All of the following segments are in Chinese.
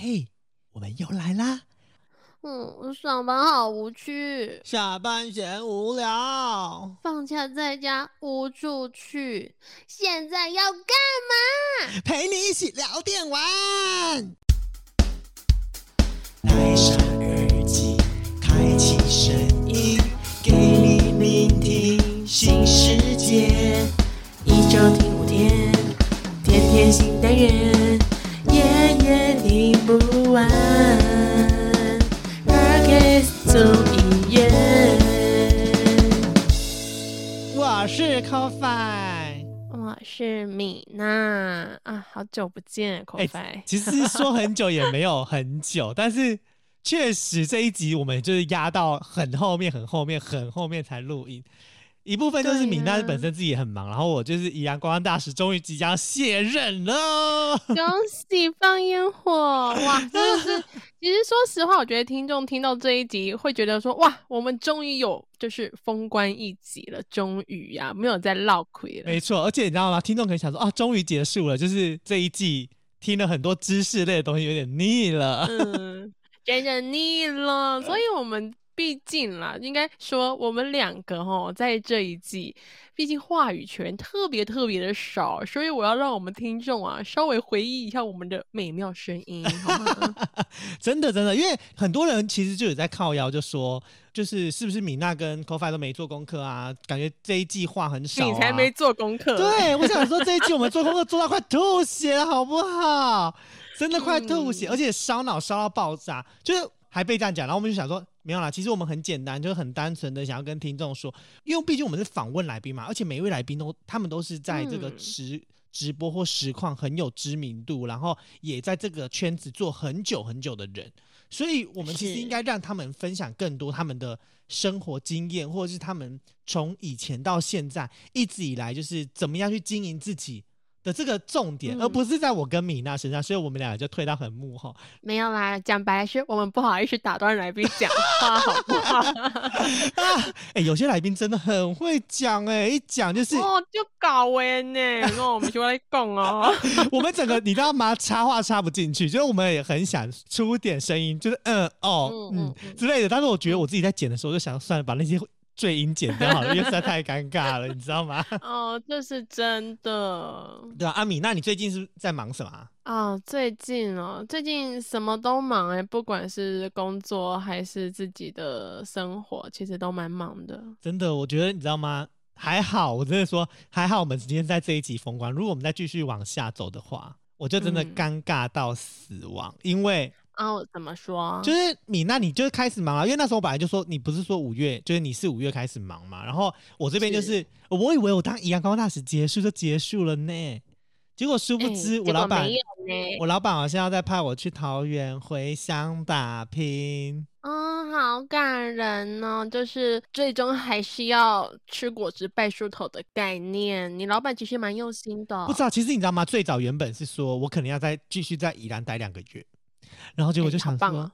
嘿，我们又来啦！嗯，上班好无趣，下班嫌无聊，放假在家无处去，现在要干嘛？陪你一起聊电玩。戴上耳机，开启声音，给你聆听新世界。一周听五天，天天新单元，总一夜，我是 CoFi。我是米娜啊，好久不见，口哎白。其实说很久也没有很久，但是确实这一集我们就是压到很后面、很后面、很后面才录音。一部分就是对米娜本身自己也很忙，然后我就是宜阳观光大使，终于即将卸任了。恭喜放烟火！哇，真的是，其实说实话，我觉得听众听到这一集会觉得说，哇，我们终于有就是封关一集了，终于呀、没有再唠亏了。没错，而且你知道吗？听众可能想说啊，终于结束了，就是这一季听了很多知识类的东西，有点腻了。嗯，真的腻了，所以我们毕竟啦，应该说我们两个哈，在这一季，毕竟话语权特别特别的少，所以我要让我们听众啊稍微回忆一下我们的美妙声音，好吗？真的真的，因为很多人其实就有在靠腰，就说就是是不是米娜跟 CoFi 都没做功课啊？感觉这一季话很少、啊，你才没做功课，对，我想说这一季我们做功课做到快吐血了，好不好？真的快吐血，嗯而且烧脑烧到爆炸，就是还被这样讲，然后我们就想说没有啦，其实我们很简单，就是很单纯的想要跟听众说，因为毕竟我们是访问来宾嘛，而且每一位来宾都他们都是在这个嗯直。直播或实况很有知名度，然后也在这个圈子做很久很久的人，所以我们其实应该让他们分享更多他们的生活经验，或者是他们从以前到现在一直以来就是怎么样去经营自己的这个重点，嗯而不是在我跟米娜身上，所以我们俩就退到很幕后。没有啦，讲白了是我们不好意思打断来宾讲话，好不好？啊，哎、有些来宾真的很会讲，哎，一讲就是、哦，就搞完呢，那我们就来讲哦。我们整个你知道吗？插话插不进去，就是我们也很想出点声音，就是嗯哦嗯之类的，但是我觉得我自己在剪的时候，就想算了，把那些赘音剪掉好了，因为实在太尴尬了，你知道吗？哦，这是真的对啊，阿米，那你最近是在忙什么、啊？啊！最近哦，最近什么都忙哎，不管是工作还是自己的生活，其实都蛮忙的。真的，我觉得你知道吗？还好，我真的说还好，我们今天在这一集封关。如果我们再继续往下走的话，我就真的嗯尴尬到死亡，因为哦，怎么说？就是米娜，你就是开始忙了，因为那时候我本来就说你不是说五月，就是你是五月开始忙嘛，然后我这边就是我以为我当宜阳高大使结束就结束了呢，结果殊不哎知我老板。我老板好像要再派我去桃园回乡打拼。嗯，好感人哦！就是最终还是要吃果子拜树头的概念。你老板其实蛮用心的，不知道，其实你知道吗？最早原本是说我可能要再继续在宜兰待两个月，然后结果哎就想说，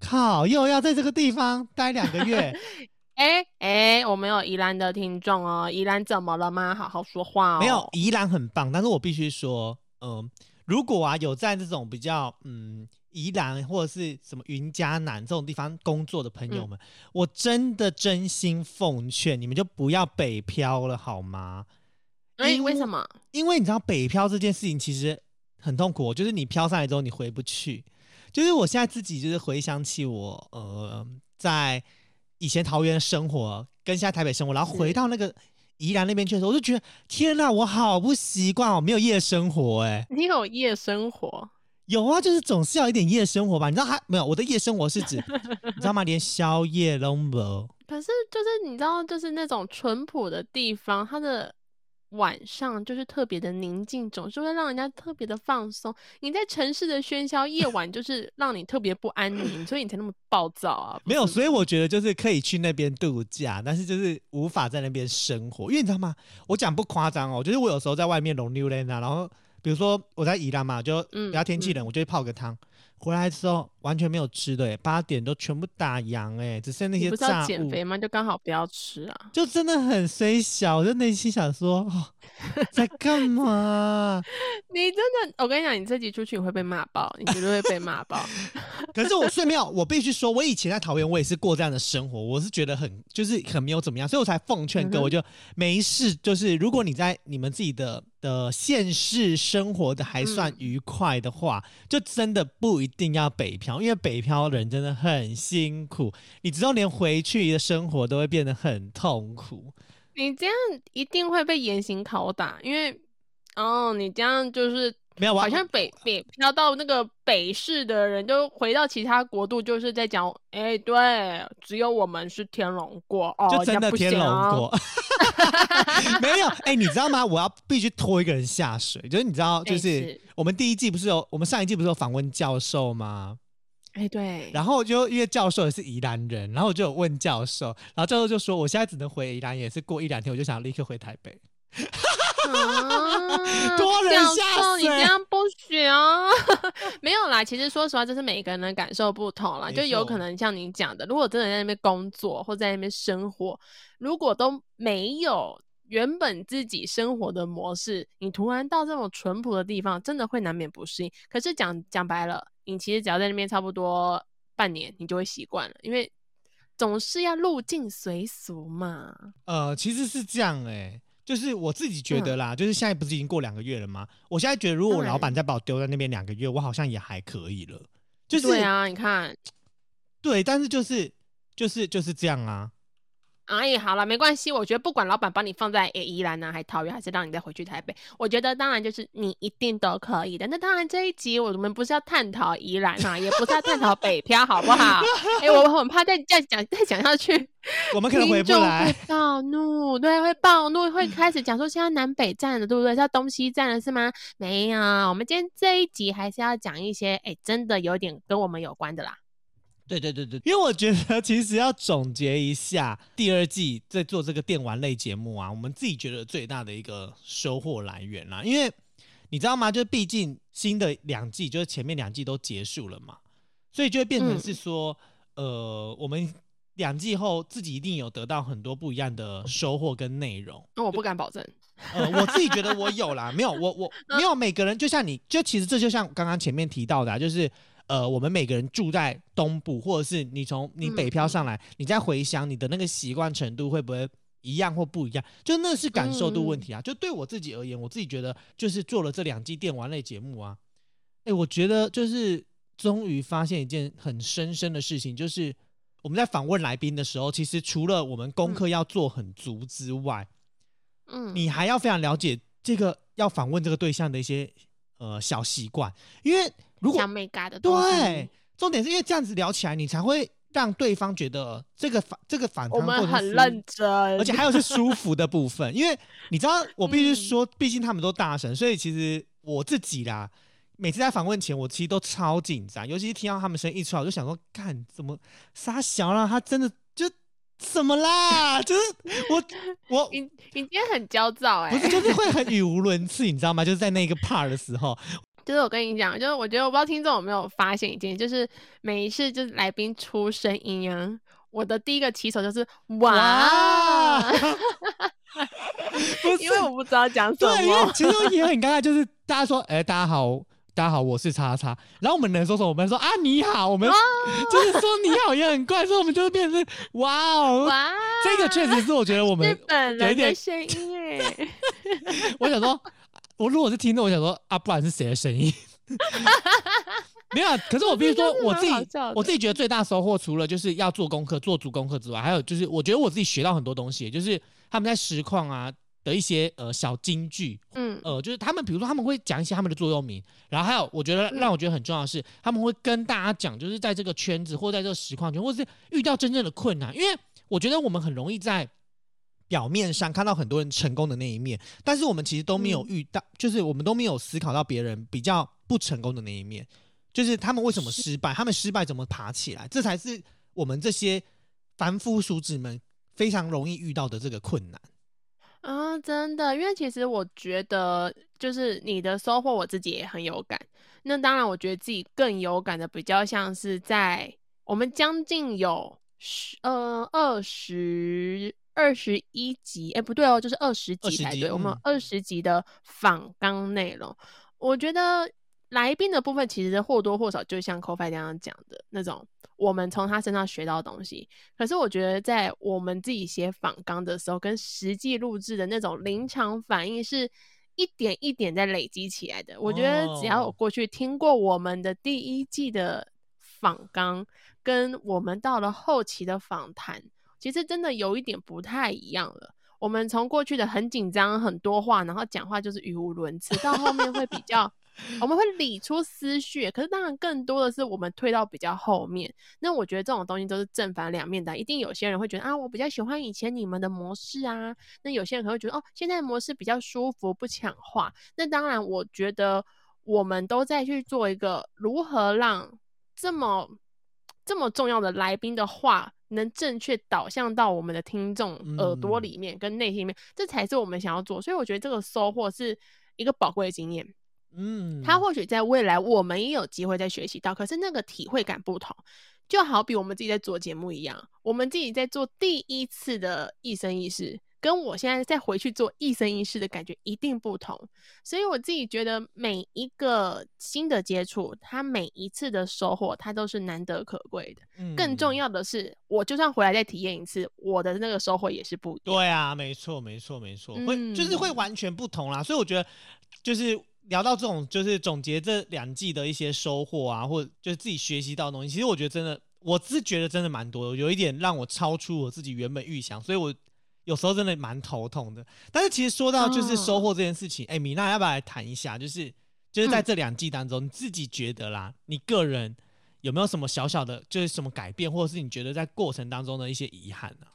靠，又要在这个地方待两个月，哎哎，我们有宜兰的听众哦，宜兰怎么了吗？好好说话哦。没有宜兰很棒，但是我必须说，嗯、如果啊有在这种比较嗯宜兰或者是什么云嘉南这种地方工作的朋友们，我真的真心奉劝你们就不要北漂了，好吗？哎，因为什么？因为你知道北漂这件事情其实很痛苦，就是你漂上来之后你回不去。就是我现在自己就是回想起我呃在以前桃园的生活，跟现在台北生活，然后回到那个宜兰那边去的时候，我就觉得天哪，我好不习惯哦，没有夜生活哎、你有夜生活？有啊，就是总是要有一点夜生活吧？你知道还没有？我的夜生活是指 你知道吗？连宵夜都没有。可是就是你知道，就是那种淳朴的地方，它的晚上就是特别的宁静，总是会让人家特别的放松。你在城市的喧嚣，夜晚就是让你特别不安宁，所以你才那么暴躁啊。不没有，所以我觉得就是可以去那边度假，但是就是无法在那边生活，因为你知道吗？我讲不夸张哦，就是我有时候在外面龙溜达啊，然后比如说我在宜兰嘛，就嗯比较天气冷，我就会泡个汤。回来之后完全没有吃的、欸，八点都全部打烊，哎，只剩那些你不是要，减肥吗？就刚好不要吃啊。就真的很虽小，我就内心想说，哦，在干嘛？你真的，我跟你讲，你这集出去你会被骂爆，你绝对会被骂爆。可是我睡没有，我必须说，我以前在桃园，我也是过这样的生活，我是觉得很就是很没有怎么样，所以我才奉劝各位，嗯就没事，就是如果你在你们自己的的现世生活的还算嗯愉快的话，就真的不一定要北漂，因为北漂人真的很辛苦，你知道连回去的生活都会变得很痛苦。你这样一定会被严刑拷打，因为哦，你这样就是没有，我好像北北漂到那个北市的人，就回到其他国度，就是在讲，哎、对，只有我们是天龙国哦，就真的天龙行国，没有哎、你知道吗？我要必须拖一个人下水，就是你知道，就是我们第一季不是有，我们上一季不是有访问教授吗？哎、对，然后就因为教授也是宜兰人，然后我就有问教授，然后教授就说，我现在只能回宜兰，也是过一两天，我就想立刻回台北。啊 多人教下授，你这水样不行。没有啦，其实说实话，这是每个人的感受不同啦，就有可能像你讲的，如果真的在那边工作或在那边生活，如果都没有原本自己生活的模式，你突然到这种淳朴的地方，真的会难免不适应。可是讲讲白了，你其实只要在那边差不多半年，你就会习惯了，因为总是要入境随俗嘛。呃，其实是这样哎、就是我自己觉得啦，就是现在不是已经过两个月了吗？我现在觉得，如果我老板再把我丢在那边两个月，我好像也还可以了。就是对啊，你看，对，但是就是就是就是这样啊。哎，好了，没关系。我觉得不管老板把你放在诶宜兰啊，还桃园，还是让你再回去台北，我觉得当然就是你一定都可以的。那当然这一集我们不是要探讨宜兰啊，也不是要探讨北漂，好不好？哎，我很怕再再讲再讲下去，我们可能回不来会。暴怒，对，会暴怒，会开始讲说现在南北站了，对不对？是要东西站了是吗？没有，我们今天这一集还是要讲一些哎，真的有点跟我们有关的啦。对对对对，因为我觉得其实要总结一下第二季在做这个电玩类节目啊，我们自己觉得最大的一个收获来源啦，因为你知道吗？就是毕竟新的两季，就是前面两季都结束了嘛，所以就会变成嗯是说，呃，我们两季后自己一定有得到很多不一样的收获跟内容。那我不敢保证。呃，我自己觉得我有啦，没有我我 没有每个人，就像你就其实这就像刚刚前面提到的、啊，就是呃，我们每个人住在东部，或者是你从你北漂上来，你再回乡，你的那个习惯程度会不会一样或不一样？就那是感受度问题啊。就对我自己而言，我自己觉得就是做了这两季电玩类节目啊，哎，我觉得就是终于发现一件很深深的事情，就是我们在访问来宾的时候，其实除了我们功课要做很足之外，嗯，你还要非常了解这个要访问这个对象的一些呃小习惯，因为如果对，重点是因为这样子聊起来，你才会让对方觉得这个反这个反我弹过程是们很认真，而且还有是舒服的部分，因为你知道，我必须嗯。说，毕竟他们都大神，所以其实我自己啦，每次在访问前，我其实都超紧张，尤其是听到他们声音一出来，我就想说，干怎么傻小啦，他真的就怎么啦？就是我我你你今天很焦躁哎、不是就是会很语无伦次，你知道吗？就是在那个 part 的时候，就是我跟你讲，就是我觉得我不知道听众有没有发现一件，就是每一次就是来宾出声音啊，我的第一个起手就是哇，不是因为我不知道讲什么对，因为。其实也很 尴尬，就是大家说，哎、大家好，大家好，我是叉叉，然后我们能说什么？我们说啊，你好，我们就是说你好也很怪，所以我们就变成哇哦，哇，这个确实是我觉得我日们，点的声音哎，我想说，我如果是听众，我想说啊，不然是谁的声音？没有啊，可是我必须说这，个我自己我自己觉得最大收获，除了就是要做功课、做足功课之外，还有就是我觉得我自己学到很多东西，就是他们在实况啊的一些呃小金句，嗯。呃，就是他们比如说他们会讲一些他们的座右铭，然后还有我觉得嗯让我觉得很重要的是，他们会跟大家讲，就是在这个圈子或在这个实况圈，或是遇到真正的困难，因为我觉得我们很容易在表面上看到很多人成功的那一面，但是我们其实都没有嗯遇到，就是我们都没有思考到别人比较不成功的那一面，就是他们为什么失败，他们失败怎么爬起来，这才是我们这些凡夫俗子们非常容易遇到的这个困难。啊，真的，因为其实我觉得就是你的收获，我自己也很有感。那当然，我觉得自己更有感的，比较像是在我们将近有十呃二十二十一集，哎不对哦，就是二十集20集才对，我们嗯二十集的访纲内容，我觉得来宾的部分其实或多或少就像 c o f i 刚刚讲的那种，我们从他身上学到的东西。可是我觉得在我们自己写访纲的时候，跟实际录制的那种临场反应是一点一点在累积起来的。我觉得只要有哦过去听过我们的第一季的访纲，跟我们到了后期的访谈，其实真的有一点不太一样了。我们从过去的很紧张、很多话，然后讲话就是语无伦次，到后面会比较，我们会理出思绪。可是当然，更多的是我们退到比较后面。那我觉得这种东西都是正反两面的，一定有些人会觉得啊，我比较喜欢以前你们的模式啊。那有些人可能会觉得哦，现在模式比较舒服，不抢话。那当然，我觉得我们都在去做一个如何让这么这么重要的来宾的话能正确导向到我们的听众耳朵嗯里面跟内心里面，这才是我们想要做。所以我觉得这个收获是一个宝贵的经验。嗯，他或许在未来我们也有机会再学习到，可是那个体会感不同。就好比我们自己在做节目一样，我们自己在做第一次的一生一世，跟我现在再回去做一生一世的感觉一定不同。所以我自己觉得每一个新的接触，它每一次的收获，它都是难得可贵的。更重嗯要的是，我就算回来再体验一次，我的那个收获也是不一样。对啊，没错，没错，没错，会就是会嗯完全不同啦。所以我觉得，就是聊到这种，就是总结这两季的一些收获啊，或者就是自己学习到的东西，其实我觉得真的，我是觉得真的蛮多的，有一点让我超出我自己原本预想，所以我有时候真的蛮头痛的。但是其实说到就是收哦获这件事情，哎、米娜要不要来谈一下？就是就是在嗯这两季当中，你自己觉得啦，你个人有没有什么小小的，就是什么改变，或者是你觉得在过程当中的一些遗憾呢、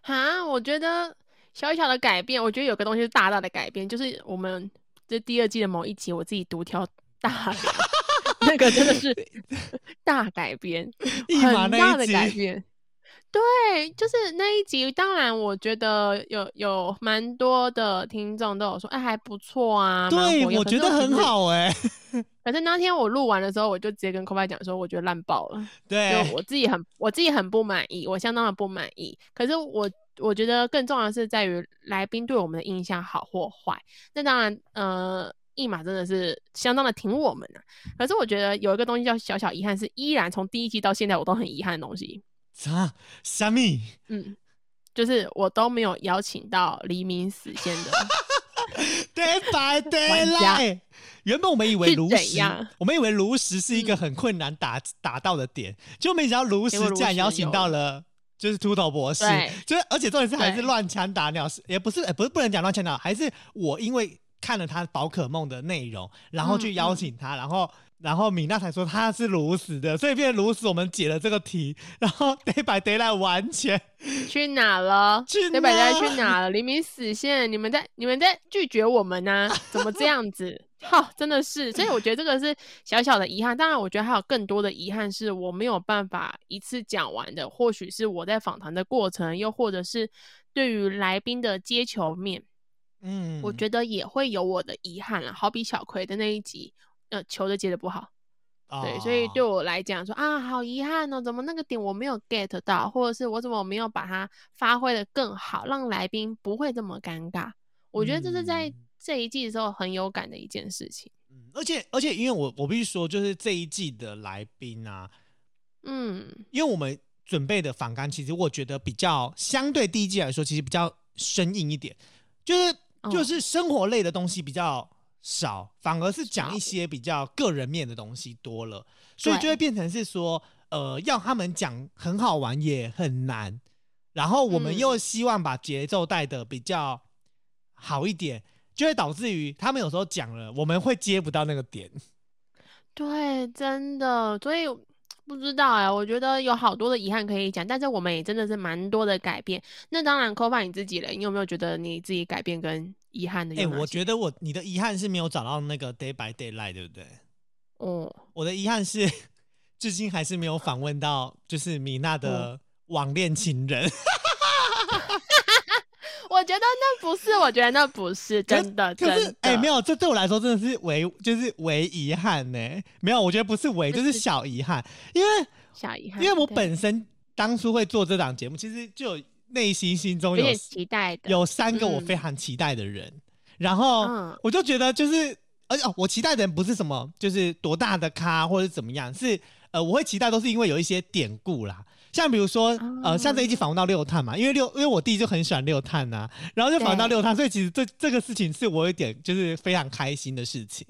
哈，我觉得小小的改变，我觉得有个东西是大大的改变，就是我们这第二季的某一集，我自己独挑大梁，那个真的是大改编，很大的改变。对，就是那一集，当然我觉得有有蛮多的听众都有说，哎，还不错啊，对我觉得很好哎、反正那天我录完的时候，我就直接跟 k o 讲说，我觉得烂爆了。对，就我自己很我自己很不满意，我相当的不满意。可是我我觉得更重要的是在于来宾对我们的印象好或坏。那当然，呃，一马真的是相当的挺我们啊。可是我觉得有一个东西叫小小遗憾，是依然从第一季到现在我都很遗憾的东西。啥虾米？嗯，就是我都没有邀请到黎明死线的。Day by 玩家 daylight。原本我们以为炉石样，我们以为炉石是一个嗯很困难打打到的点，就没想到炉石竟然邀请到了。就是秃头博士，就是而且重点是还是乱枪打鸟，是也不是，呃不是不能讲乱枪打鸟，还是我因为看了他宝可梦的内容，然后去邀请他，然后然后米娜才说他是炉石的，所以变成炉石，我们解了这个题，然后 day by daylight 完全 去哪了？去对吧？哪在去哪了？黎明死线，你们在你们在拒绝我们呢、怎么这样子？好，真的是，所以我觉得这个是小小的遗憾。当然，我觉得还有更多的遗憾是我没有办法一次讲完的，或许是我在访谈的过程，又或者是对于来宾的接球面，嗯，我觉得也会有我的遗憾了。好比小葵的那一集，呃，球都接的不好。对，所以哦对我来讲说啊，好遗憾哦，怎么那个点我没有 get 到，或者是我怎么没有把它发挥的更好，让来宾不会这么尴尬。我觉得这是在嗯这一季的时候很有感的一件事情。嗯而且而且，因为我我必须说，就是这一季的来宾啊，嗯，因为我们准备的访纲，其实我觉得比较相对第一季来说，其实比较生硬一点，就是哦就是生活类的东西比较少，反而是讲一些比较个人面的东西多了，所以就会变成是说，呃，要他们讲很好玩也很难，然后我们嗯。又希望把节奏带的比较好一点。就会导致于他们有时候讲了，我们会接不到那个点。对，真的，所以不知道哎，我觉得有好多的遗憾可以讲，但是我们也真的是蛮多的改变。那当然扣 o 你自己了，你有没有觉得你自己改变跟遗憾的哎、欸？我觉得我你的遗憾是没有找到那个 day by daylight，对不对？哦，我的遗憾是，至今还是没有访问到，就是米娜的网恋情人。我觉得那不是，我觉得那不是真的，可是。哎、没有，这对我来说真的是唯就是唯遗憾呢。没有，我觉得不是唯，就就是是小遗憾，因为小遗憾，因为我本身当初会做这档节目，其实就有内心心中有有期待的，有三个我嗯非常期待的人，然后嗯我就觉得就是，而且、哦、我期待的人不是什么就是多大的咖或者怎么样，是呃我会期待都是因为有一些典故啦。像比如说，呃，哦像这一集访问到六探嘛，因为六，因为我弟就很喜欢六探呐、然后就访问到六探，所以其实这这个事情是我有点就是非常开心的事情，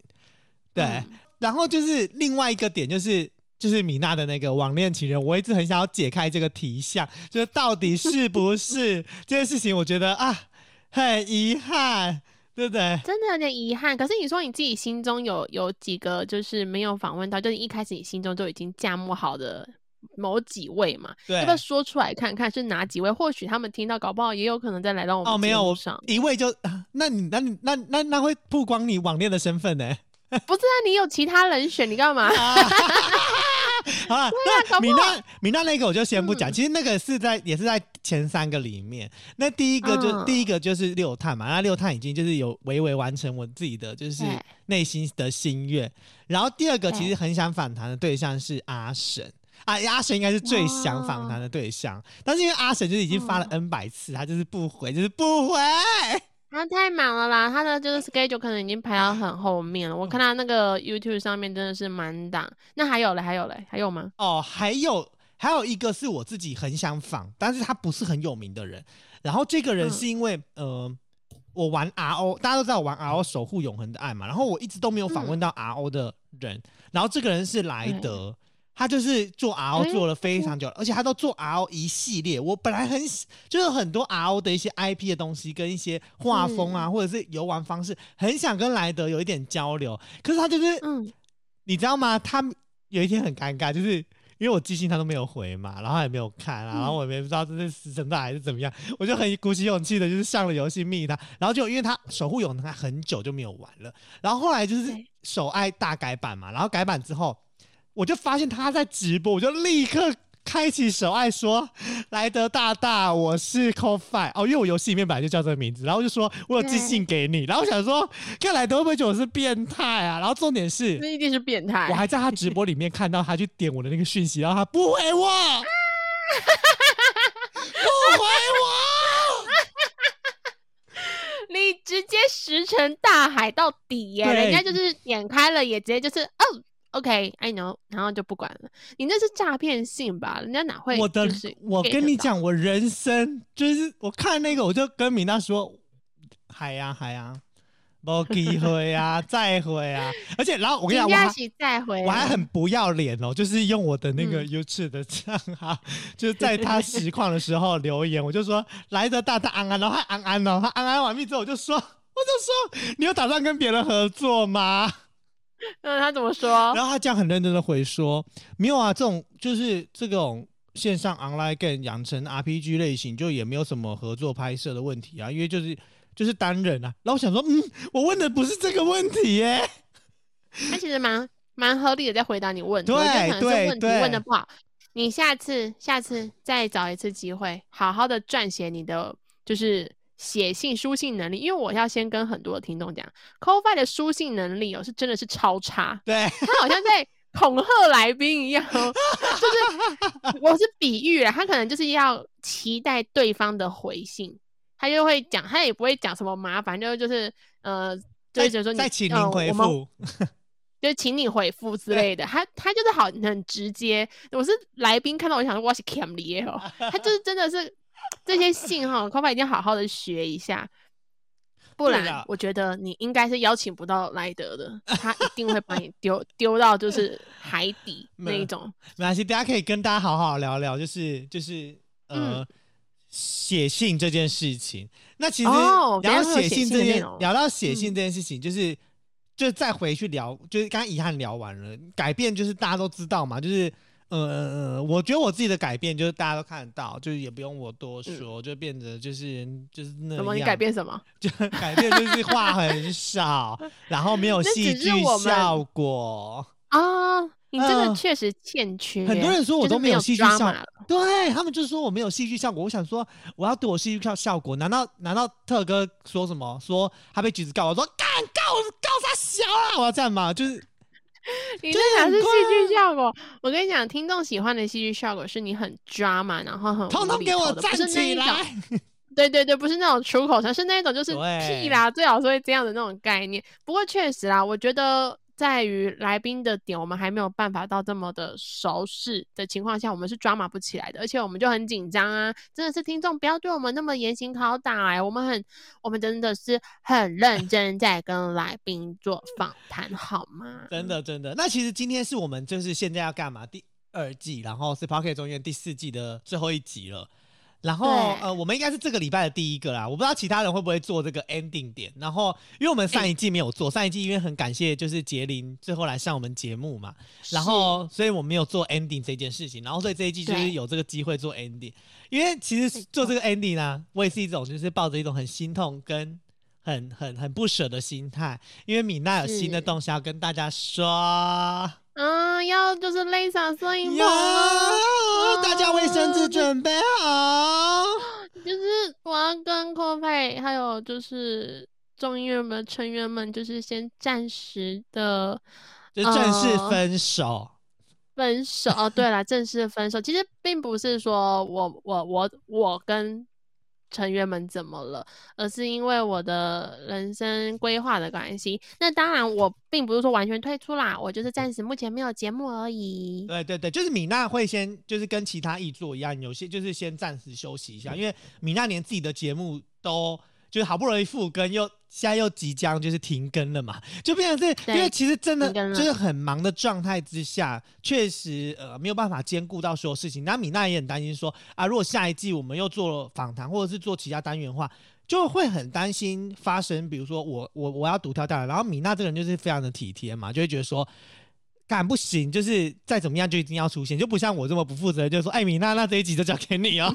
对。嗯然后就是另外一个点就是。就是米娜的那个网恋情人，我一直很想要解开这个题项，就是到底是不是 这件事情？我觉得啊，很遗憾，对不对？真的有点遗憾。可是你说你自己心中有有几个就是没有访问到，就是一开始你心中就已经价目好的某几位嘛？对要不要说出来看看是哪几位？或许他们听到，搞不好也有可能再来到我们哦，没有。一位就，啊 那你那你那那那会曝光你网恋的身份呢？不是啊，你有其他人选，你干嘛？好了，啊那搞不好米娜米娜那个我就先不讲，嗯其实那个是在也是在前三个里面。那第一个就、嗯第一个就是六探嘛，那六探已经就是有微微完成我自己的就是内心的心愿。然后第二个其实很想反弹的对象是阿神。啊，阿神应该是最想访哦谈的对象，但是因为阿神就是已经发了 N 百次，他就是不回，就是不回。他太忙了啦，他的就是 schedule 可能已经排到很后面了。我看他那个 YouTube 上面真的是满档。那还有嘞，还有嘞，还有吗？哦，还有还有一个是我自己很想访，但是他不是很有名的人。然后这个人嗯是因为、呃，我玩 RO，大家都知道我玩 RO 守护永恒的爱嘛，然后我一直都没有访问到 RO 的人。然后这个人是莱德。他就是做 RO 做了非常久，而且他都做 RO 一系列。我本来很喜就是很多 RO 的一些 IP 的东西，跟一些画风啊，或者是游玩方式，很想跟莱德有一点交流。可是他就是嗯，你知道吗？他有一天很尴尬，就是因为我寄信他都没有回嘛，然后也没有看啊，嗯然后我也不知道这是死神的还是怎么样，我就很鼓起勇气的，就是上了游戏密他，然后就因为他守护永恒他很久就没有玩了，然后后来就是对手爱大改版嘛，然后改版之后，我就发现他在直播，我就立刻。开启手爱说：“莱德大大，我是 c o f i 哦，因为我游戏里面本来就叫这个名字，然后就说我有寄信给你，然后我想说，看莱德会不会觉得我是变态啊？然后重点是，那一定是变态。我还在他直播里面看到他去点我的那个讯息，然后他不回我，不回我。你直接石沉大海到底耶！对人家就是点开了也直接就是哦，OK，I、know，然后就不管了。你那是诈骗信吧？人家哪会、我的，我，跟你讲，我人生就是我看那个，我就跟米娜说，海呀海呀，没机会啊，再会啊！而且，然后我跟你讲，我还再回来，我还很不要脸哦，就是用我的那个嗯 YouTube 的账号，就是在他实况的时候留言，我就说来的大大安安，然后他安安哦，他安安完毕之后，我就说，我就说，你有打算跟别人合作吗？嗯，他怎么说？然后他这样很认真的回说，没有啊，这种就是这种线上 online game 养成 RPG 类型，就也没有什么合作拍摄的问题啊，因为就是就是单人啊。然后我想说，嗯，我问的不是这个问题耶。他其实蛮蛮合理的，在回答你问题，对我觉得可能对是问题对问的不好。你下次下次再找一次机会，好好的撰写你的就是写信书信能力，因为我要先跟很多的听众讲 c o f i 的书信能力哦，是真的是超差，对，他好像在 恐吓来宾一样哦，就是 我是比喻了，他可能就是要期待对方的回信，他就会讲，他也不会讲什么麻烦，就就是呃，就是说你再请呃您回我们复。就请你回复之类的，他他就是好很直接。我是来宾看到我就想说我是 Cam 里哦，他就是真的是这些信哈 f i 一定要好好的学一下，不然我觉得你应该是邀请不到莱德的，他一定会把你丢丢到就是海底那一种。没关系，大家可以跟大家好好聊聊，就是就是嗯呃。写信这件事情，那其实哦聊到写写信这件聊到写嗯信这件事情，就是就再回去聊，就是刚刚遗憾聊完了，改变就是大家都知道嘛，就是呃呃呃，我觉得我自己的改变就是大家都看得到，就是也不用我多说，就变得就是就是那怎么你改变什么？就改变就是话很少，然后没有 那戏剧效果。啊，你这个嗯确实欠缺。很多人说我都没有戏剧效果对他们就说我没有戏剧效果。我想说，我要对我戏剧效效果，难道难道特哥说什么说他被橘子告？我说干告我告他小啊！我要这样吗？就是 你这哪是戏剧效果？我跟你讲，听众喜欢的戏剧效果是你很抓嘛，然后很无厘给我站头的不是那种来！对对对，不是那种出口而，是那种就是屁啦，最好是会这样的那种概念。不过确实啦，我觉得在于来宾的点，我们还没有办法到这么的熟识的情况下，我们是抓马不起来的，而且我们就很紧张啊！真的是听众不要对我们那么严刑拷打哎、我们很，我们真的是很认真在跟来宾做访谈，好吗？真的真的。那其实今天是我们就是现在要干嘛？第二季，然后是 Pocket 中间第四季的最后一集了。然后呃，我们应该是这个礼拜的第一个啦。我不知道其他人会不会做这个 ending 点。然后，因为我们上一季没有做，上一季因为很感谢就是杰林最后来上我们节目嘛，然后所以我们没有做 ending 这件事情。然后所以这一季就是有这个机会做 ending。因为其实做这个 ending 呢、我也是一种就是抱着一种很心痛跟很很很不舍的心态，因为米娜有新的是东西要跟大家说。嗯，要就是泪洒摄影棚了，大家卫生纸准备好。就是我要跟 c o f e 还有就是众议院们成员们，就是先暂时的就正式呃分手。分手。哦，对了，正式分手，其实并不是说我我我我跟成员们怎么了，而是因为我的人生规划的关系。那当然，我并不是说完全退出啦，我就是暂时目前没有节目而已。对对对，就是米娜会先就是跟其他艺作一样，有些就是先暂时休息一下，因为米娜连自己的节目都就是好不容易复更，又现在又即将就是停更了嘛，就变成是因为其实真的就是很忙的状态之下，确实呃没有办法兼顾到所有事情。那米娜也很担心说啊，如果下一季我们又做访谈或者是做其他单元的话。就会很担心发生，比如说我我我要独挑大梁，然后米娜这个人就是非常的体贴嘛，就会觉得说，干不行，就是再怎么样就一定要出现，就不像我这么不负责任，就是说，哎，米娜，那这一集就交给你哦。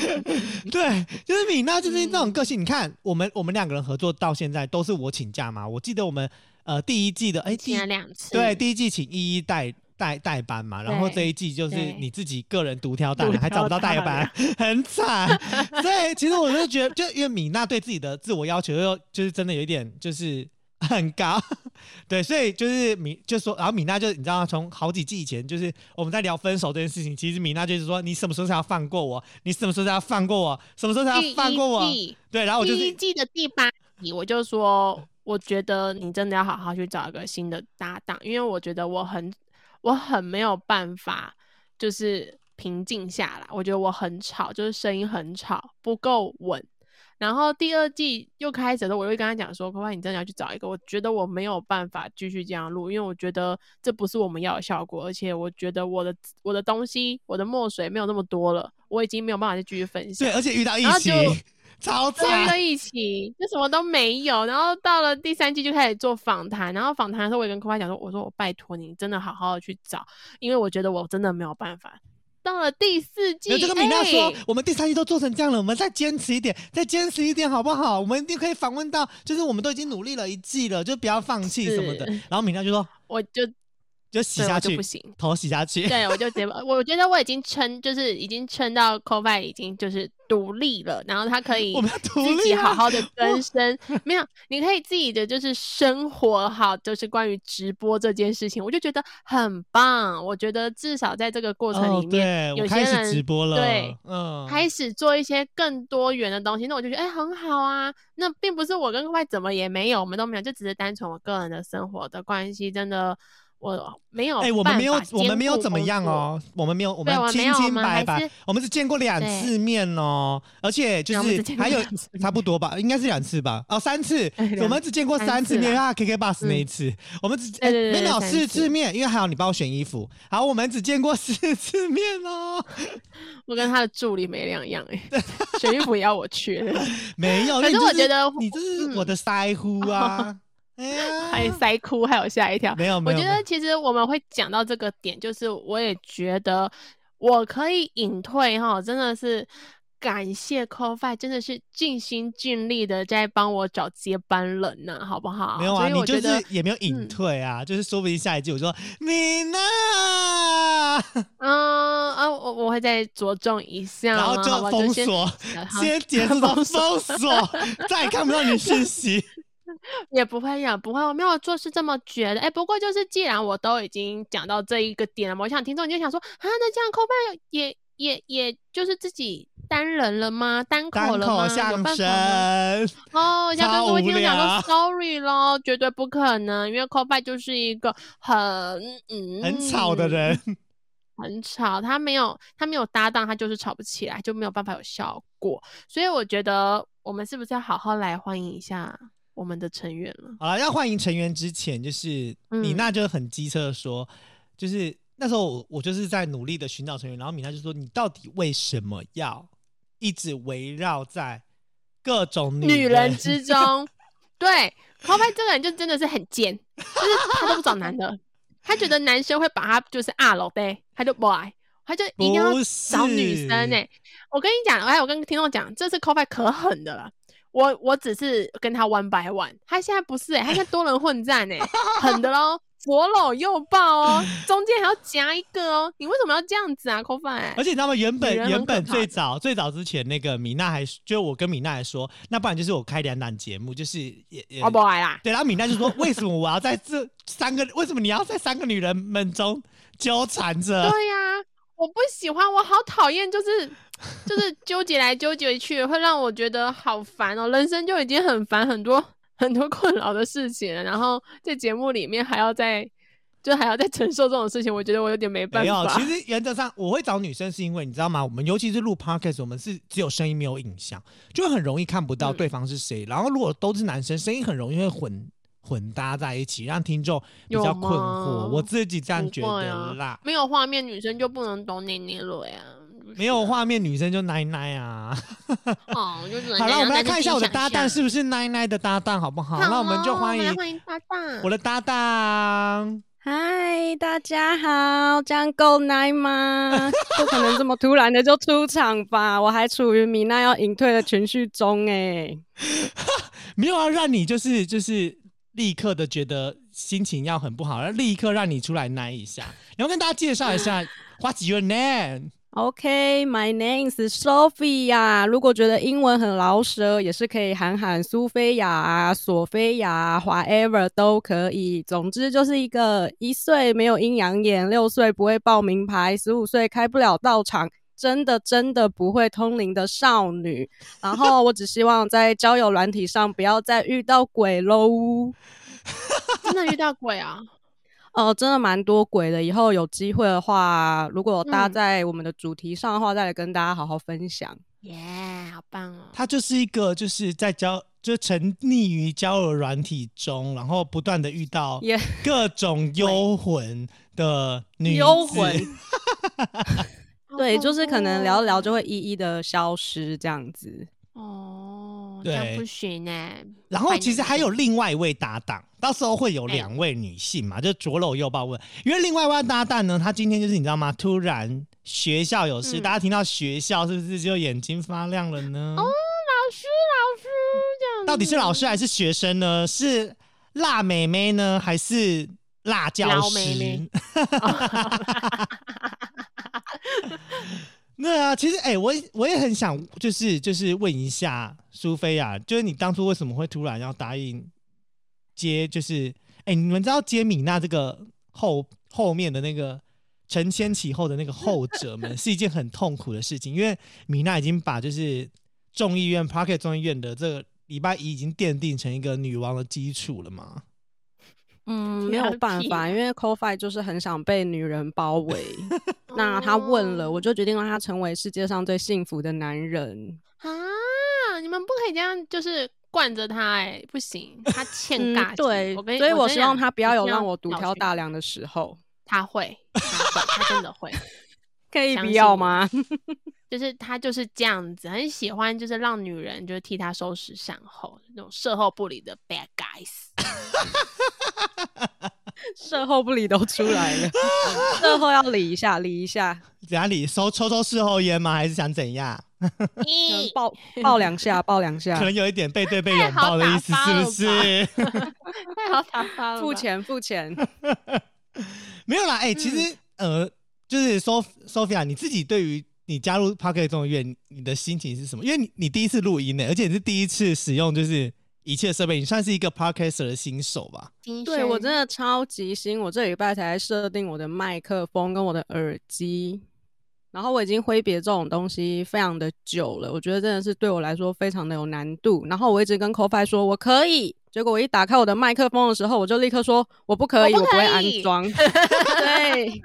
对，就是米娜就是那种个性。你看，我们我们两个人合作到现在都是我请假嘛，我记得我们呃第一季的哎第请一了两次，对第一季请一一代代代班嘛，然后这一季就是你自己个人独挑大梁，还找不到代班，很惨。所以其实我就觉得，就因为米娜对自己的自我要求又就是真的有一点就是很高，对，所以就是米就说，然后米娜就你知道，从好几季以前，就是我们在聊分手这件事情，其实米娜就是说，你什么时候才要放过我？你什么时候才要放过我？什么时候才要放过我对，然后我就是第一季的第八集，我就说，我觉得你真的要好好去找一个新的搭档，因为我觉得我很我很没有办法，就是平静下来。我觉得我很吵，就是声音很吵，不够稳。然后第二季又开始的时候，我又跟他讲说：“可快，你真的要去找一个。”我觉得我没有办法继续这样录，因为我觉得这不是我们要的效果，而且我觉得我的我的东西，我的墨水没有那么多了，我已经没有办法再继续分享对，。而且遇到疫情，超惨，遇惨到。疫情，就什么都没有。然后到了第三季就开始做访谈，然后访谈的时候，我也跟科派讲说：“我说我拜托你，真的好好的去找，因为我觉得我真的没有办法。”到了第四季，有就跟米娜说，哎我们第三季都做成这样了，我们再坚持一点，再坚持一点好不好？我们一定可以访问到，就是我们都已经努力了一季了，就不要放弃什么的。然后米娜就说，我就就洗下去不行。头洗下去。对，我就直接，我觉得我已经撑，就是已经撑到 c o f i 已经就是独立了，然后他可以自己好好的更生，没有，你可以自己的就是生活好，就是关于直播这件事情，我就觉得很棒。我觉得至少在这个过程哦，里面，有些人直播了，对，嗯，开始做一些更多元的东西，那我就觉得哎、很好啊。那并不是我跟 c o f i 怎么也没有，我们都没有，就只是单纯我个人的生活的关系，真的我没有哎、我们没有，我们没有怎么样哦，我们没有，我们清清白白是，我们只见过两次面哦，而且就是还有差不多吧，应该是两次吧，哦，三次哎，我两们只见过三三次面，次啦因为他 KK bus 那一嗯次，我们只没有四次。次面，因为还有你帮我选衣服，好，我们只见过四次面哦，我跟他的助理没两样哎、选衣服也要我去，没有，可是我觉得你这是我嗯的腮乎啊，还塞哭，还有吓一跳。没有没有，我觉得其实我们会讲到这个点，就是我也觉得我可以隐退哈，真的是感谢 c o f i 真的是尽心尽力的在帮我找接班人呢，好不好？没有啊，所以你就我觉得是也没有隐嗯退啊，就是说不定下一季我说米娜，嗯啊，我我会再着重一下然后就 封锁，先结束到封锁再也看不到你的讯息。也不会呀，不会，我没有做事这么觉得。哎，不过就是既然我都已经讲到这一个点了嘛，我想听众你就想说啊，那这样 f i 也也也就是自己单人了吗？单口了吗？有口相办法吗？声，哦，要跟超各位听众讲说 sorry 咯，绝对不可能，因为 f i 就是一个很嗯很吵的人。很吵，他没有他没有搭档，他就是吵不起来，就没有办法有效果。所以我觉得我们是不是要好好来欢迎一下我们的成员了？好了，要欢迎成员之前，就是米嗯娜就很机车的说，就是那时候我我就是在努力的寻找成员，然后米娜就说，你到底为什么要一直围绕在各种女人人之中，对 c o f i 这个人就真的是很贱，就是他都不找男的，他觉得男生会把他就是二楼呗，他就不爱，他就一定要找女生呢、是我跟你讲，哎，我跟听众讲，这次 c o f i 可狠的了。我我只是跟他 one by one，他现在不是哎、他现在多人混战哎、狠的喽，左搂右抱哦，中间还要夹一个哦，你为什么要这样子啊 i 而且你知道吗？原本原本最早最早之前，那个米娜还就我跟米娜还说，那不然就是我开两档节目，就是也也我不来啦，对，然后米娜就说：“为什么我要在这三个？为什么你要在三个女人们中纠缠着对呀、我不喜欢，我好讨厌，就是就是纠结来纠结去，会让我觉得好烦哦。人生就已经很烦，很多很多困扰的事情了，然后在节目里面还要再就还要再承受这种事情，我觉得我有点没？”办没有，法。其实原则上我会找女生，是因为你知道吗？我们尤其是录 podcast，我们是只有声音没有影像，就很容易看不到嗯对方是谁。然后如果都是男生，声音很容易会混混搭在一起，让听众比较困惑。我自己这样不觉得啦。没有画面，女生就不能懂你你了呀。没有画面，女生就奶奶啊。哦，就只能好了，我们来看一下我的搭档是不是奶奶的搭档，好不好？象那我们就欢迎欢迎搭档。我的搭档。嗨，大家好，这样够奶吗？不可能这么突然的就出场吧？我还处于米娜要隐退的情绪中哎。没有要让你就是就是立刻的觉得心情要很不好，然后立刻让你出来奶一下。然后跟大家介绍一下，What's your name？OK，my、name is Sophia。如果觉得英文很老舌，也是可以喊喊苏菲亚啊、索菲亚啊，whatever 都可以。总之就是一个一岁没有阴阳眼，六岁不会报名牌，十五岁开不了道场。真的真的不会通灵的少女，然后我只希望在交友软体上不要再遇到鬼喽。真的遇到鬼啊？哦，真的蛮多鬼的。以后有机会的话，如果有搭嗯在我们的主题上的话，再来跟大家好好分享。耶、好棒哦！她就是一个就是在交就沉溺于交友软体中，然后不断的遇到各种 幽魂的女子幽魂，对，就是可能聊一聊就会会一一的消失这样子。哦，对不行呢。然后其实还有另外一位搭档，到时候会有哎两位女性嘛，就左搂右抱问。因为另外一位搭档呢，他今天就是你知道吗？突然学校有事，嗯大家听到学校是不是就眼睛发亮了呢？哦，老师，老师，这样到底是老师还是学生呢？是辣妹妹呢，还是辣教老师？妹妹 对啊，其实哎、我也我也很想，就是就是问一下苏菲啊，就是你当初为什么会突然要答应接？就是哎、你们知道接米娜这个后后面的那个承先启后的那个后者们，是一件很痛苦的事情，因为米娜已经把就是众议院 Parket 众议院的这个礼拜一已经奠定成一个女王的基础了嘛。嗯，没有办法，因为 CoFi 就是很想被女人包围。那他问了，哦我就决定让他成为世界上最幸福的男人。啊，你们不可以这样，就是惯着他哎、不行，他欠嗯尬、，对我，所以我希望他不要有让我独挑大梁的时候。他会，他会，他真的会，可以不要吗？就是他就是这样子，很喜欢就是让女人就是替他收拾善后，那种事后不理的 bad guys。售后不理都出来了，售后要理一下，理一下，怎样理？抽抽抽事后烟吗？还是想怎样？抱抱两下，抱两下可，能有一点背对背拥抱的意思，是不是？太好打发了吧，付钱付钱。没有啦，哎、其实、呃，就是 Sof Sophia，你自己对于你加入 Pocket 众议院，你的心情是什么？因为你你第一次录音呢，而且你是第一次使用就是一切设备，你算是一个 Podcaster 的新手吧？对我真的超级新，我这礼拜才设定我的麦克风跟我的耳机，然后我已经挥别这种东西非常的久了，我觉得真的是对我来说非常的有难度。然后我一直跟 CoFi 说我可以，结果我一打开我的麦克风的时候，我就立刻说我不可以，我不我不会安装。对，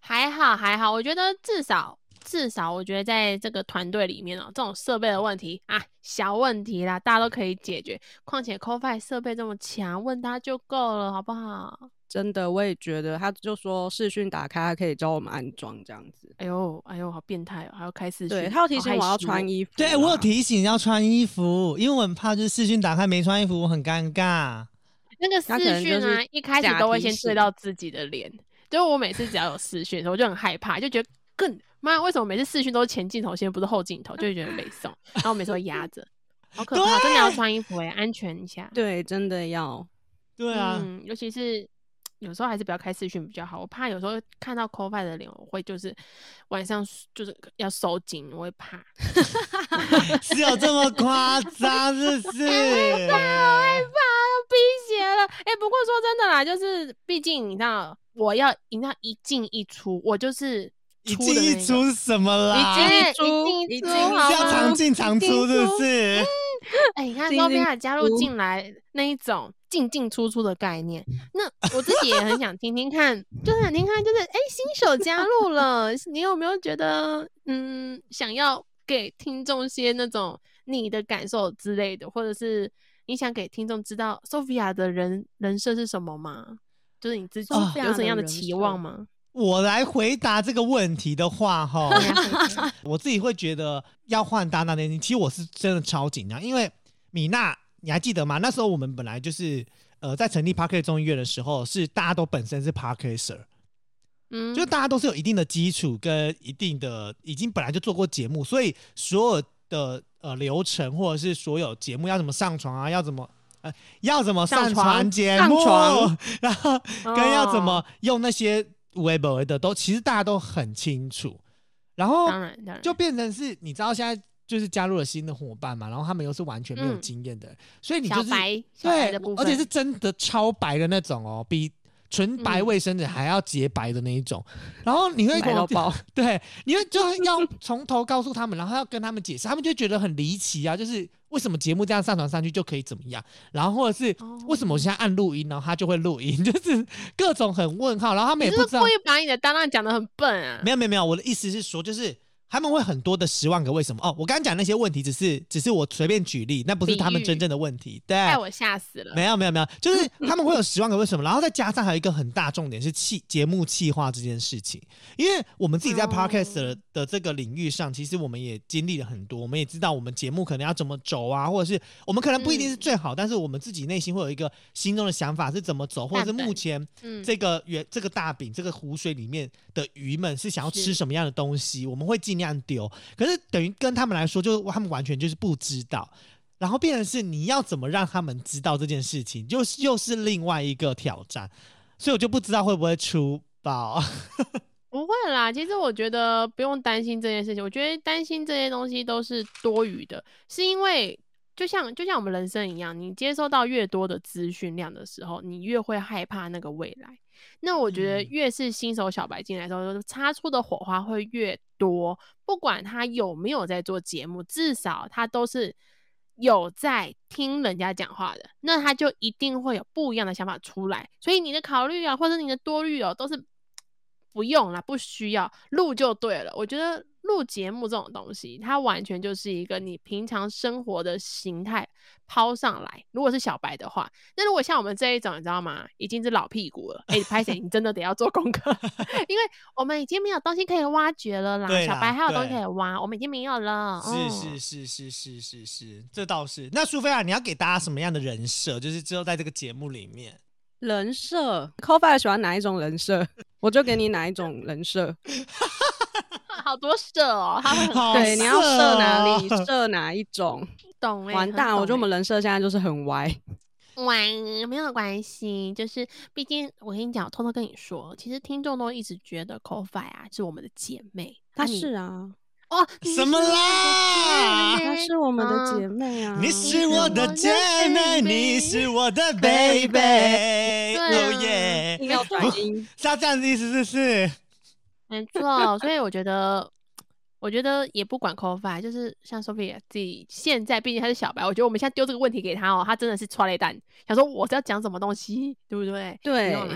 还好还好，我觉得至少至少，我觉得在这个团队里面哦，这种设备的问题啊，小问题啦，大家都可以解决。况且 CoFi 设备这么强，问他就够了，好不好？真的我也觉得，他就说视讯打开，他可以教我们安装这样子。哎呦哎呦，好变态哦，还要开视讯，对他要提醒我要穿衣。服啦，对我有提醒要穿衣服，因为我很怕就是视讯打开没穿衣服，我很尴尬。那个视讯啊能就是，一开始都会先对到自己的脸，就是我每次只要有视讯的时候，我就很害怕，就觉得更妈为什么每次视讯都是前镜头先，不是后镜头，就会觉得没送，然后我每次会压着，好可怕，真的要穿衣服哎、安全一下。对，真的要。对啊，嗯，尤其是有时候还是不要开视讯比较好。我怕有时候看到 CoFi 的脸，我会就是晚上就是要收紧，我会怕。是有这么夸张，是不是？好害怕，要逼血了。哎、不过说真的啦，就是毕竟你知道，我要你知道一进一出，我就是一进一出什么啦？一进哎一出一进一出一进一好是要常吗？进常出，是不是？哎、你看进进周边还加入进来那一种进进出出的概念，那我自己也很想听听看，就是想听看，就是哎、新手加入了，你有没有觉得嗯，想要给听众些那种你的感受之类的，或者是你想给听众知道 Sophia 的人人设是什么吗？就是你自己 Sophia 有怎样的期望设吗？我来回答这个问题的话，哈，我自己会觉得要换搭档那天，其实我是真的超紧张，因为米娜，你还记得吗？那时候我们本来就是呃，在成立 Parker 中医院的时候，是大家都本身是 Parker，嗯，就大家都是有一定的基础跟一定的已经本来就做过节目，所以所有的呃流程或者是所有节目要怎么上传啊，要怎么。呃，要怎么上上传传节目，然后跟要怎么哦用那些微博的都，其实大家都很清楚。然后当然当然。就变成是，你知道现在就是加入了新的伙伴嘛，然后他们又是完全没有嗯。经验的人，所以你就白对而且是真的超白的那种哦，比纯白嗯卫生纸还要洁白的那一种。然后你会白到爆，对，你会就要从头告诉他们，然后要跟他们解释，他们就觉得很离奇啊，就是为什么节目这样上传上去就可以怎么样，然后或者是哦为什么我现在按录音，然后他就会录音，就是各种很问号，然后他们也不知道是不是故意把你的搭档讲的很笨啊？没有没有没有，我的意思是说，就是他们会很多的十万个为什么？哦。我刚刚讲那些问题，只是只是我随便举例，那不是他们真正的问题。对，害我吓死了。没有没有没有，就是他们会有十万个为什么，然后再加上还有一个很大重点是气节目气化这件事情，因为我们自己在哦。podcast 的,、的这个领域上，其实我们也经历了很多，我们也知道我们节目可能要怎么走啊，或者是我们可能不一定是最好，但是我们自己内心会有一个心中的想法是怎么走，或者是目前嗯，这个圆这个大饼这个湖水里面的鱼们是想要吃什么样的东西，我们会尽量丢。可是等于跟他们来说，就是他们完全就是不知道，然后变成是你要怎么让他们知道这件事情，就是又是另外一个挑战。所以我就不知道会不会出包。不会啦。其实我觉得不用担心这件事情，我觉得担心这些东西都是多余的，是因为就像就像我们人生一样，你接收到越多的资讯量的时候，你越会害怕那个未来。那我觉得嗯越是新手小白进来的时候，擦出的火花会越多。不管他有没有在做节目，至少他都是有在听人家讲话的，那他就一定会有不一样的想法出来。所以你的考虑啊，或者你的多虑哦，都是不用啦，不需要录就对了。我觉得录节目这种东西，它完全就是一个你平常生活的形态抛上来。如果是小白的话，那如果像我们这一种，你知道吗？已经是老屁股了，哎、拍谁？你真的得要做功课，因为我们已经没有东西可以挖掘了啦。啦小白还有东西可以挖，我们已经没有了。嗯是是是是是是是，这倒是。那苏菲亚，你要给大家什么样的人设？就是之后在这个节目里面，人设 c o f i 喜欢哪一种人设，我就给你哪一种人设。好多设哦，他会很好对，你要射哪里，色哦设哪一种，懂哎、完蛋！我觉得我们人人设现在就是很歪。歪没有关系，就是毕竟我跟你讲，偷偷跟你说，其实听众都一直觉得 c o f i 啊是我们的姐妹，她是啊，哦，什么啦她是我们的啊姐妹啊。你是我的姐妹，你是我的 baby 哦耶！硬要转音，是要这样子意思是是？没错，所以我觉得，我觉得也不管 c o f i 就是像 Sophia 自己现在，毕竟她是小白，我觉得我们现在丢这个问题给她哦，她真的是踹雷蛋，想说我是要讲什么东西，对不对？你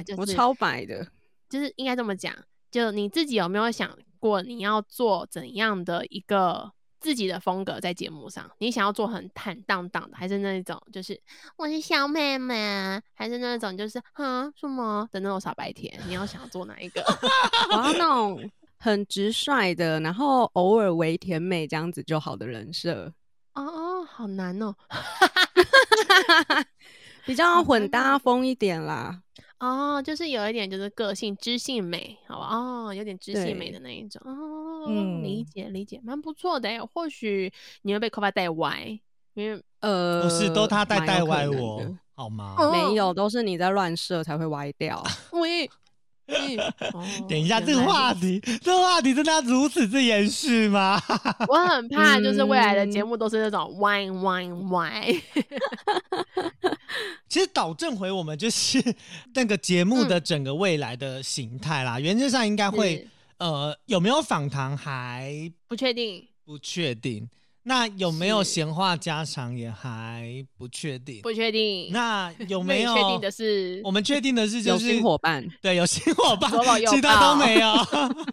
对我超白的。就是应该这么讲，就你自己有没有想过你要做怎样的一个自己的风格在节目上？你想要做很坦荡荡的，还是那种就是我是小妹妹，还是那种就是啊什么的那种傻白甜？你要想要做哪一个？我要那种很直率的，然后偶尔为甜美这样子就好的人设，哦哦，好难哦。比较混搭风一点啦。哦，就是有一点就是个性知性美，好吧？哦，有点知性美的那一种。哦，嗯理解理解，蛮不错的耶。或许你会被 v a 带歪，因为呃，不是，都他带带歪我，好 吗？哦没有，都是你在乱射才会歪掉。喂，等一下，这个话题，这个话题真的要如此之延续吗？我很怕，就是未来的节嗯目都是那种歪歪歪。其实导正回我们就是 那个节目的整个未来的形态啦，原则上应该会呃有没有访谈还不确定，不确定，那有没有闲话家常也还不确定。不确定。那有没有 你确定的是我们确定的是就是有新伙伴，对有新伙伴 其他都没有。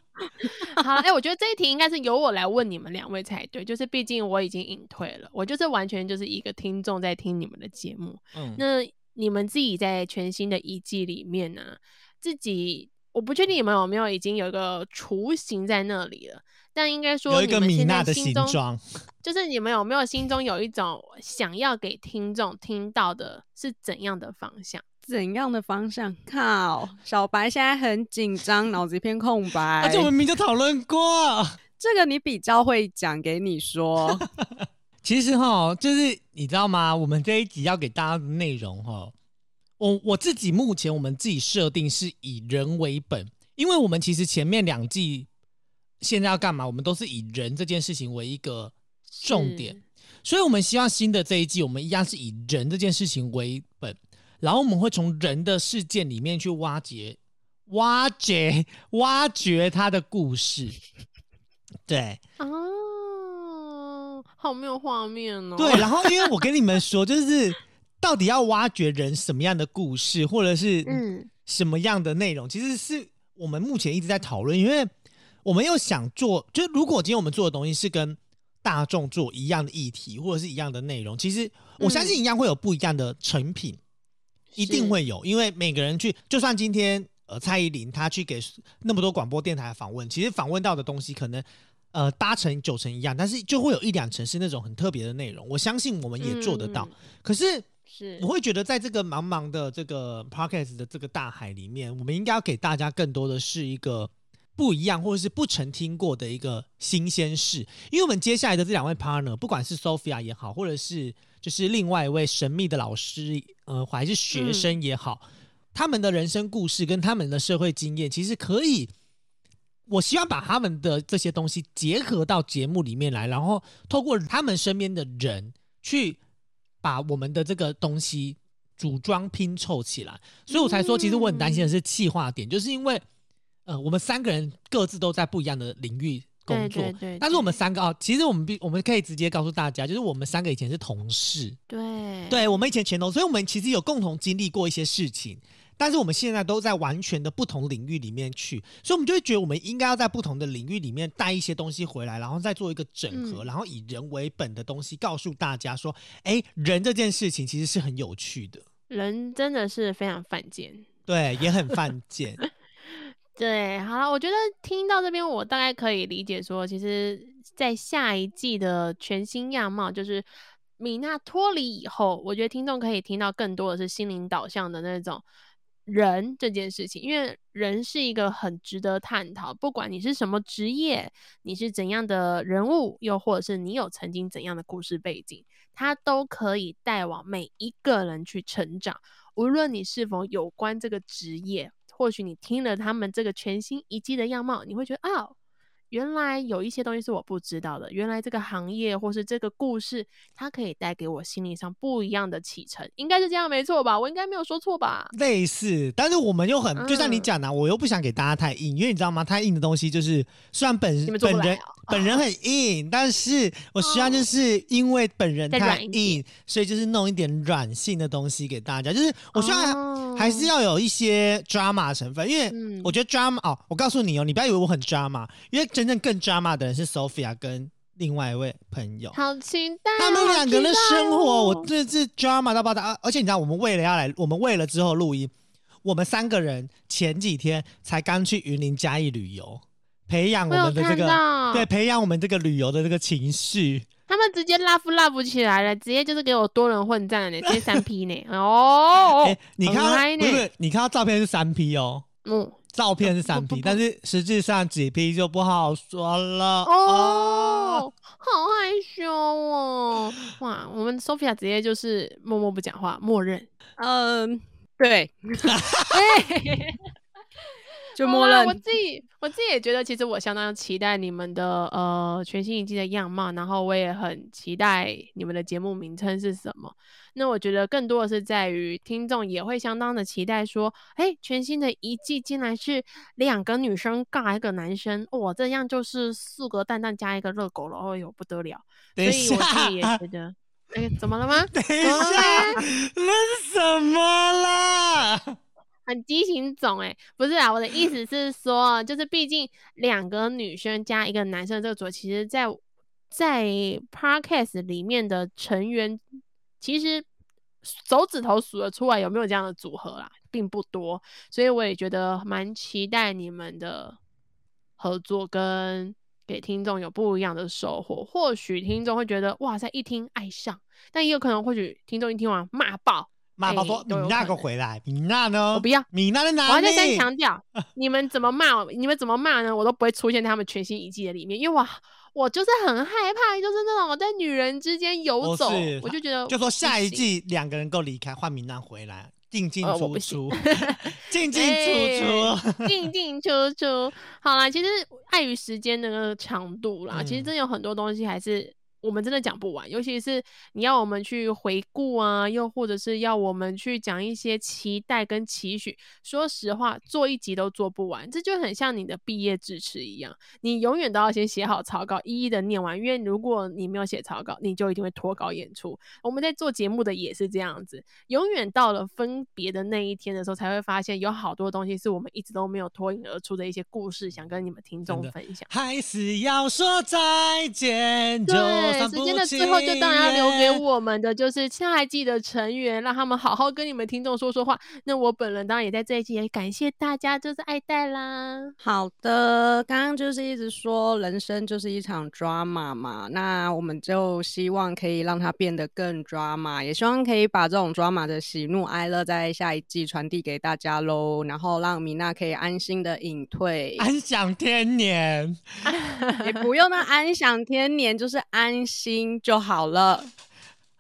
好，哎、我觉得这一题应该是由我来问你们两位才对，就是毕竟我已经隐退了，我就是完全就是一个听众在听你们的节目。嗯，那你们自己在全新的一季里面呢，自己我不确定你们有没有已经有一个雏形在那里了，但应该说有一个米娜的，形状，就是你们有没有心中有一种想要给听众听到的是怎样的方向？怎样的方向？靠，小白现在很紧张，脑子一片空白。而且我们明明就讨论过。这个你比较会讲，给你说。其实哈，就是你知道吗？我们这一集要给大家的内容哈，我我自己目前我们自己设定是以人为本，因为我们其实前面两季现在要干嘛，我们都是以人这件事情为一个重点，所以我们希望新的这一季我们一样是以人这件事情为本，然后我们会从人的事件里面去挖掘、挖掘、挖掘他的故事，对。哦，好没有画面哦。对，然后 因为我跟你们说，就是到底要挖掘人什么样的故事，或者是嗯什么样的内容，其实是我们目前一直在讨论。因为我们又想做，就是如果今天我们做的东西是跟大众做一样的议题，或者是一样的内容，其实我相信一样会有不一样的成品，一定会有。因为每个人去，就算今天呃蔡依林她去给那么多广播电台访问，其实访问到的东西可能。呃，八成九成一样，但是就会有一两成是那种很特别的内容。我相信我们也做得到，嗯可是是我会觉得，在这个茫茫的这个 podcast 的这个大海里面，我们应该要给大家更多的是一个不一样，或者是不曾听过的一个新鲜事。因为我们接下来的这两位 partner，不管是 Sophia 也好，或者是就是另外一位神秘的老师，呃，还是学生也好，他们的人生故事跟他们的社会经验，其实可以。我希望把他们的这些东西结合到节目里面来，然后透过他们身边的人去把我们的这个东西组装拼凑起来，所以我才说，其实我很担心的是气化点，就是因为呃，我们三个人各自都在不一样的领域工作，对对对但是我们三个啊，其实我们必我们可以直接告诉大家，就是我们三个以前是同事，对对我们以前前同事，所以我们其实有共同经历过一些事情。但是我们现在都在完全的不同领域里面去，所以我们就会觉得我们应该要在不同的领域里面带一些东西回来，然后再做一个整合，嗯然后以人为本的东西告诉大家说，哎，人这件事情其实是很有趣的，人真的是非常犯贱。对，也很犯贱。对，好了，我觉得听到这边，我大概可以理解说，其实，在下一季的全新样貌，就是米娜脱离以后，我觉得听众可以听到更多的是心灵导向的那种人这件事情，因为人是一个很值得探讨，不管你是什么职业，你是怎样的人物，又或者是你有曾经怎样的故事背景，它都可以带往每一个人去成长。无论你是否有关这个职业，或许你听了他们这个全新一季的样貌，你会觉得哦。原来有一些东西是我不知道的。原来这个行业或是这个故事，它可以带给我心理上不一样的启程，应该是这样没错吧？我应该没有说错吧？类似，但是我们又很，就像你嗯讲的，我又不想给大家太硬，因为你知道吗？太硬的东西就是虽然本本人本人很 硬，但是我希望就是因为本人太硬，所以就是弄一点软性的东西给大家。就是我希望哦还是要有一些 drama 成分，因为嗯我觉得 drama 哦，我告诉你哦，你不要以为我很 drama，因为真正更 drama 的人是 Sophia 跟另外一位朋友。好期待哦他们两个人的生活，我真的是 drama 到爆炸。而而且你知道，我们为了要来，我们为了之后录音，我们三个人前几天才刚去云林嘉义旅游，培养我们的这个，对，培养我们这个旅游的这个情绪。他们直接拉夫拉不起来了，直接就是给我多人混战呢，直接三 P 呢。哦 哎、，你看不是你看到照片是三 P 哦，嗯，照片是三 P，但是实际上几 P 就不好说了。哦，好害羞哦！哇，我们 Sophia 直接就是默默不讲话，默认，嗯，对，就默认我自己我自己也觉得，其实我相当期待你们的呃全新一季的样貌，然后我也很期待你们的节目名称是什么。那我觉得更多的是在于听众也会相当的期待，说，哎，全新的一季竟然是两个女生尬一个男生，哇，这样就是四个蛋蛋加一个热狗了，哦哟不得了！所以我自己也，觉得，哎，怎么了吗？等一怎么了下，那是什么啦？很畸形种哎、不是啊，我的意思是说，就是毕竟两个女生加一个男生这个组合，其实在在 podcast 里面的成员，其实手指头数得出来有没有这样的组合啦，并不多，所以我也觉得蛮期待你们的合作跟。给听众有不一样的收获，或许听众会觉得哇塞，一听爱上，但也有可能或许听众一听完骂爆，哎妈宝说：“米娜都有可能给我回来，米娜呢？我不要，米娜在哪里？我要再三强调，你们怎么骂我，你们怎么骂呢？我都不会出现在他们全新一季的里面，因为我我就是很害怕，就是那种我在女人之间游走我就觉得就说下一季两个人够离开，换米娜回来，进进出出，进进出出。进进出出。好啦，其实碍于时间的那个长度啦，其实嗯真有很多东西还是。我们真的讲不完，尤其是你要我们去回顾啊，又或者是要我们去讲一些期待跟期许。说实话，做一集都做不完，这就很像你的毕业致辞一样，你永远都要先写好草稿，一一的念完。因为如果你没有写草稿，你就一定会脱稿演出。我们在做节目的也是这样子，永远到了分别的那一天的时候，才会发现有好多东西是我们一直都没有脱颖而出的一些故事，想跟你们听众分享。还是要说再见，就对，时间的最后就当然要留给我们的就是下一季的成员，让他们好好跟你们听众说说话。那我本人当然也在这一季也感谢大家，就是爱戴啦。好的，刚刚就是一直说人生就是一场 drama 嘛，那我们就希望可以让它变得更 drama，也希望可以把这种 drama 的喜怒哀乐在下一季传递给大家喽，然后让米娜可以安心的隐退，安享天年。也不用那安享天年，就是安心就好了。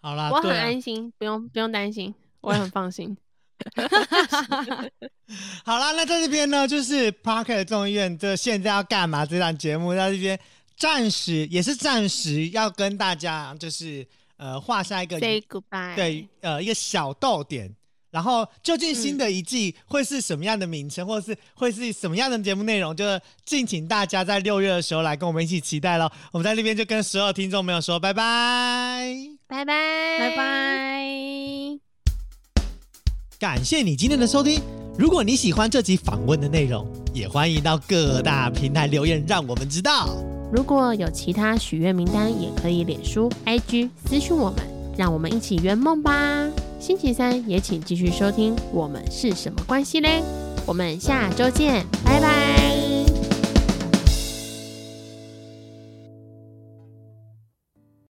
好啦，我很安心，不用不用担心，我很放心。好啦，那在这边呢，就是 Parker 众议院这现在要干嘛这档节目，在这边暂时也是暂时要跟大家就是呃画下一个 Say goodbye。对，呃，一个小逗点。然后，究竟新的一季会是什么样的名称，或者是会是什么样的节目内容，就是敬请大家在六月的时候来跟我们一起期待喽。我们在那边就跟所有听众朋友说拜拜，拜拜，拜。拜。感谢你今天的收听。如果你喜欢这集访问的内容，也欢迎到各大平台留言，让我们知道。如果有其他许愿名单，也可以脸书、IG 私讯我们，让我们一起圆梦吧。星期三也请继续收听《我们是什么关系嘞》，我们下周见，拜拜。